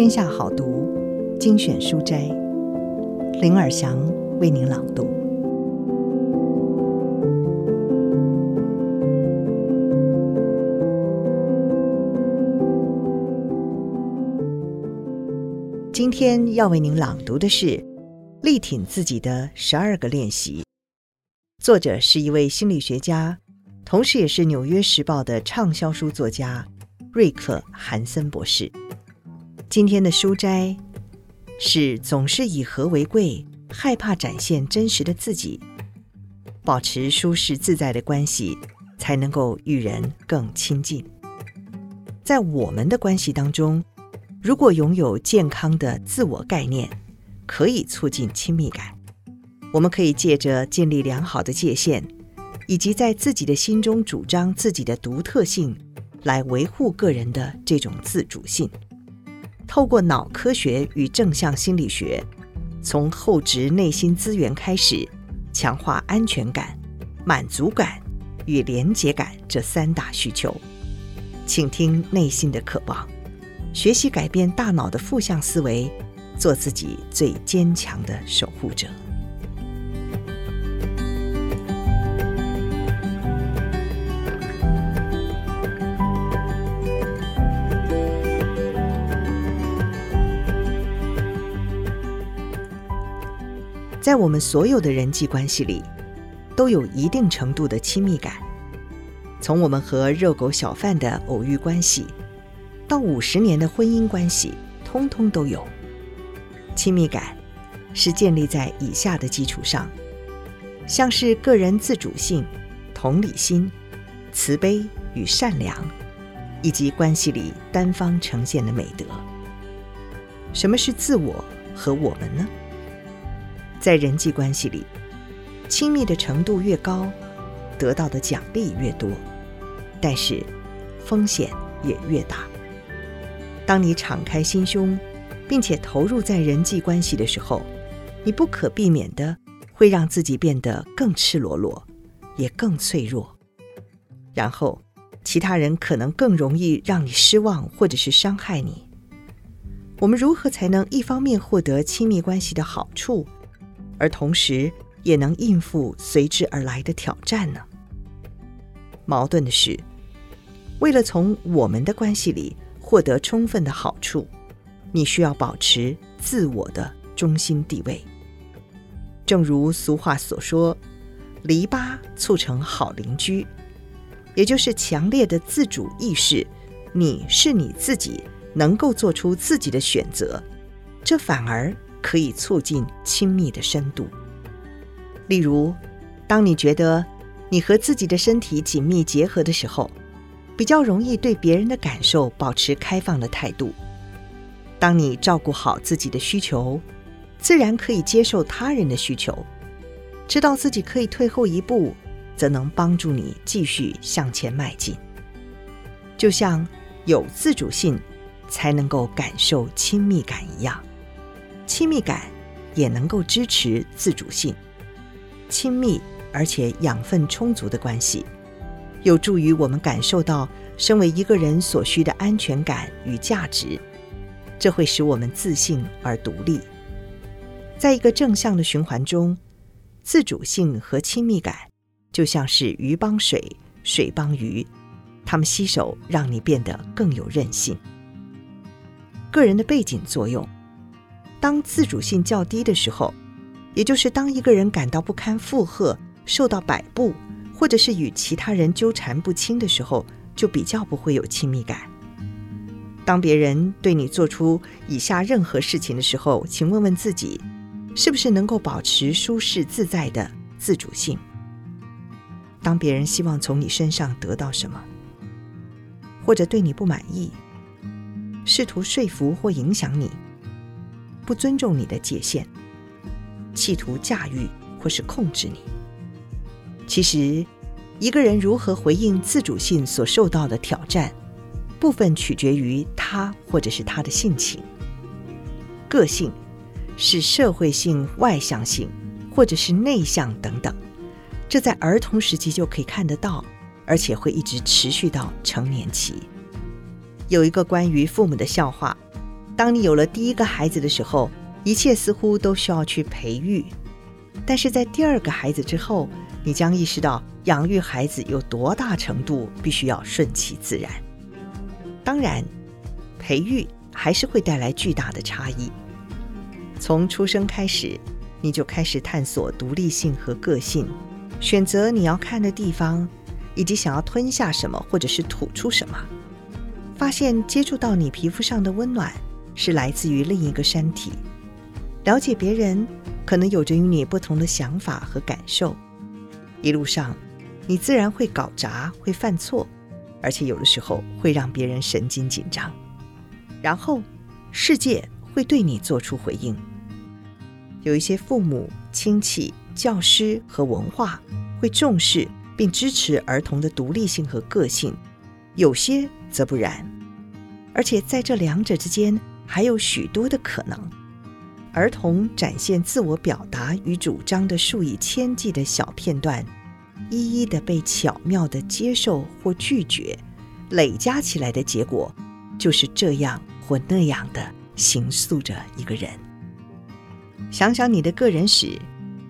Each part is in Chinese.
天下好读精选书斋，林尔祥为您朗读。今天要为您朗读的是《力挺自己的十二个练习》，作者是一位心理学家，同时也是《纽约时报》的畅销书作家瑞克·韩森博士。今天的书斋是总是以和为贵，害怕展现真实的自己，保持舒适自在的关系，才能够与人更亲近。在我们的关系当中，如果拥有健康的自我概念，可以促进亲密感。我们可以借着建立良好的界限，以及在自己的心中主张自己的独特性，来维护个人的这种自主性。透过脑科学与正向心理学，从厚植内心资源开始，强化安全感、满足感与连结感这三大需求。请听内心的渴望，学习改变大脑的负向思维，做自己最坚强的守护者。在我们所有的人际关系里，都有一定程度的亲密感。从我们和热狗小贩的偶遇关系，到五十年的婚姻关系，通通都有。亲密感是建立在以下的基础上，像是个人自主性、同理心、慈悲与善良，以及关系里单方呈现的美德。什么是自我和我们呢？在人际关系里，亲密的程度越高，得到的奖励越多，但是风险也越大。当你敞开心胸，并且投入在人际关系的时候，你不可避免的会让自己变得更赤裸裸，也更脆弱。然后，其他人可能更容易让你失望，或者是伤害你。我们如何才能一方面获得亲密关系的好处，而同时也能应付随之而来的挑战呢？矛盾的是，为了从我们的关系里获得充分的好处，你需要保持自我的中心地位。正如俗话所说：“篱笆促成好邻居”，也就是强烈的自主意识，你是你自己，能够做出自己的选择，这反而。可以促进亲密的深度。例如，当你觉得你和自己的身体紧密结合的时候，比较容易对别人的感受保持开放的态度。当你照顾好自己的需求，自然可以接受他人的需求。知道自己可以退后一步，则能帮助你继续向前迈进。就像有自主性，才能够感受亲密感一样。亲密感也能够支持自主性，亲密而且养分充足的关系，有助于我们感受到身为一个人所需的安全感与价值，这会使我们自信而独立。在一个正向的循环中，自主性和亲密感就像是鱼帮水，水帮鱼，它们携手让你变得更有韧性。个人的背景作用。当自主性较低的时候，也就是当一个人感到不堪负荷、受到摆布，或者是与其他人纠缠不清的时候，就比较不会有亲密感。当别人对你做出以下任何事情的时候，请问问自己，是不是能够保持舒适自在的自主性？当别人希望从你身上得到什么，或者对你不满意，试图说服或影响你。不尊重你的界限，企图驾驭或是控制你。其实，一个人如何回应自主性所受到的挑战，部分取决于他或者是他的性情。个性是社会性、外向性，或者是内向等等，这在儿童时期就可以看得到，而且会一直持续到成年期。有一个关于父母的笑话。当你有了第一个孩子的时候，一切似乎都需要去培育；但是在第二个孩子之后，你将意识到养育孩子有多大程度必须要顺其自然。当然，培育还是会带来巨大的差异。从出生开始，你就开始探索独立性和个性，选择你要看的地方，以及想要吞下什么或者是吐出什么。发现接触到你皮肤上的温暖是来自于另一个山体。了解别人可能有着与你不同的想法和感受。一路上，你自然会搞砸，会犯错，而且有的时候会让别人神经紧张。然后，世界会对你做出回应。有一些父母、亲戚、教师和文化会重视并支持儿童的独立性和个性，有些则不然。而且在这两者之间，还有许多的可能。儿童展现自我表达与主张的数以千计的小片段，一一的被巧妙的接受或拒绝，累加起来的结果，就是这样或那样的形塑着一个人。想想你的个人史，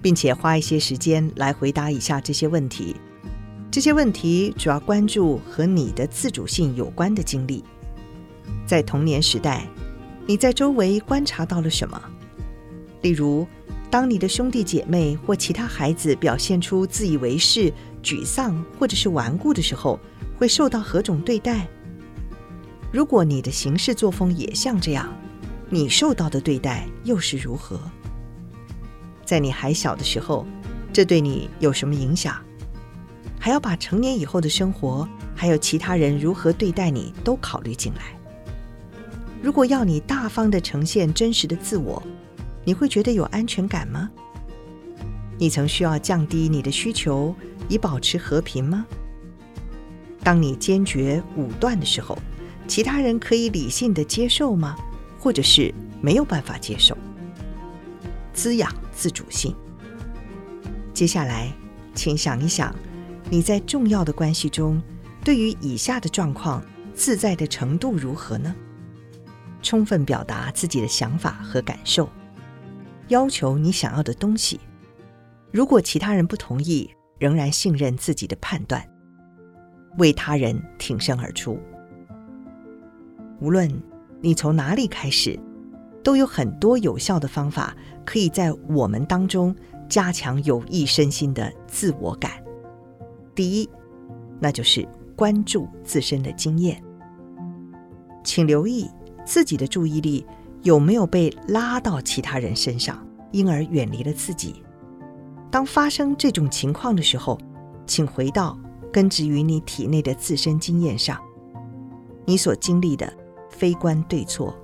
并且花一些时间来回答以下这些问题。这些问题主要关注和你的自主性有关的经历。在童年时代，你在周围观察到了什么？例如，当你的兄弟姐妹或其他孩子表现出自以为是、沮丧或者是顽固的时候，会受到何种对待？如果你的行事作风也像这样，你受到的对待又是如何？在你还小的时候，这对你有什么影响？还要把成年以后的生活，还有其他人如何对待你都考虑进来。如果要你大方地呈现真实的自我，你会觉得有安全感吗？你曾需要降低你的需求以保持和平吗？当你坚决武断的时候，其他人可以理性的接受吗？或者是没有办法接受？滋养自主性。接下来，请想一想，你在重要的关系中，对于以下的状况自在的程度如何呢？充分表达自己的想法和感受。要求你想要的东西，如果其他人不同意，仍然信任自己的判断，为他人挺身而出。无论你从哪里开始，都有很多有效的方法，可以在我们当中加强有益身心的自我感。第一，那就是关注自身的经验，请留意自己的注意力。有没有被拉到其他人身上，因而远离了自己？当发生这种情况的时候，请回到根植于你体内的自身经验上。你所经历的非关对错，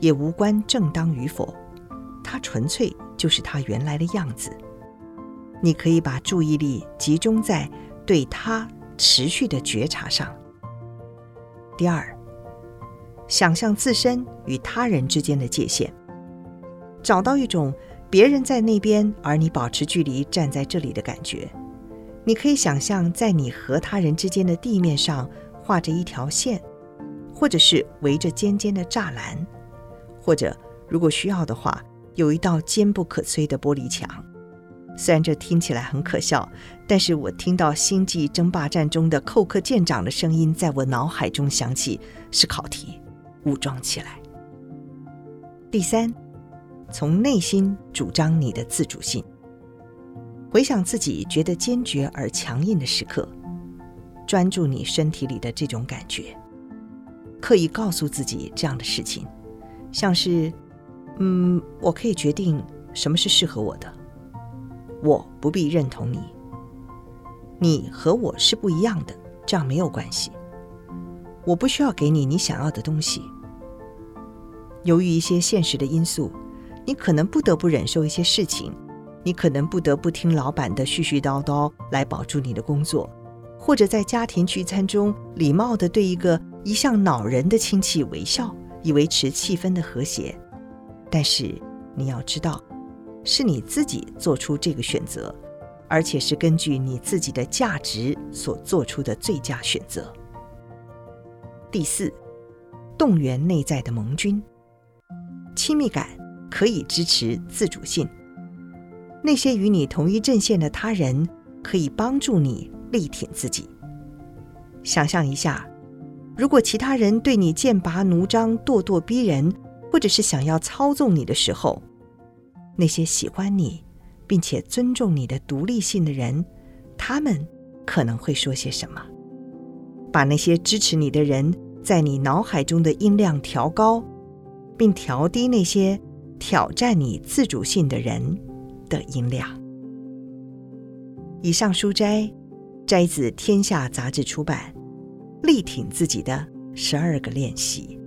也无关正当与否，它纯粹就是它原来的样子。你可以把注意力集中在对它持续的觉察上。第二。想象自身与他人之间的界限，找到一种别人在那边，而你保持距离站在这里的感觉。你可以想象在你和他人之间的地面上画着一条线，或者是围着尖尖的栅栏，或者如果需要的话，有一道坚不可摧的玻璃墙。虽然这听起来很可笑，但是我听到《星际争霸战》中的寇克舰长的声音在我脑海中响起，是考题。武装起来。第三，从内心主张你的自主性。回想自己觉得坚决而强硬的时刻，专注你身体里的这种感觉，刻意告诉自己这样的事情，像是：“嗯，我可以决定什么是适合我的，我不必认同你，你和我是不一样的，这样没有关系。我不需要给你你想要的东西。”由于一些现实的因素，你可能不得不忍受一些事情，你可能不得不听老板的絮絮叨叨来保住你的工作，或者在家庭聚餐中礼貌地对一个一向恼人的亲戚微笑，以维持气氛的和谐。但是你要知道，是你自己做出这个选择，而且是根据你自己的价值所做出的最佳选择。第四，动员内在的盟军。亲密感可以支持自主性。那些与你同一阵线的他人，可以帮助你力挺自己。想象一下，如果其他人对你剑拔弩张、咄咄逼人，或者是想要操纵你的时候，那些喜欢你并且尊重你的独立性的人，他们可能会说些什么？把那些支持你的人在你脑海中的音量调高，并调低那些挑战你自主性的人的音量。以上书摘摘自《天下杂志》出版《力挺自己的十二个练习》。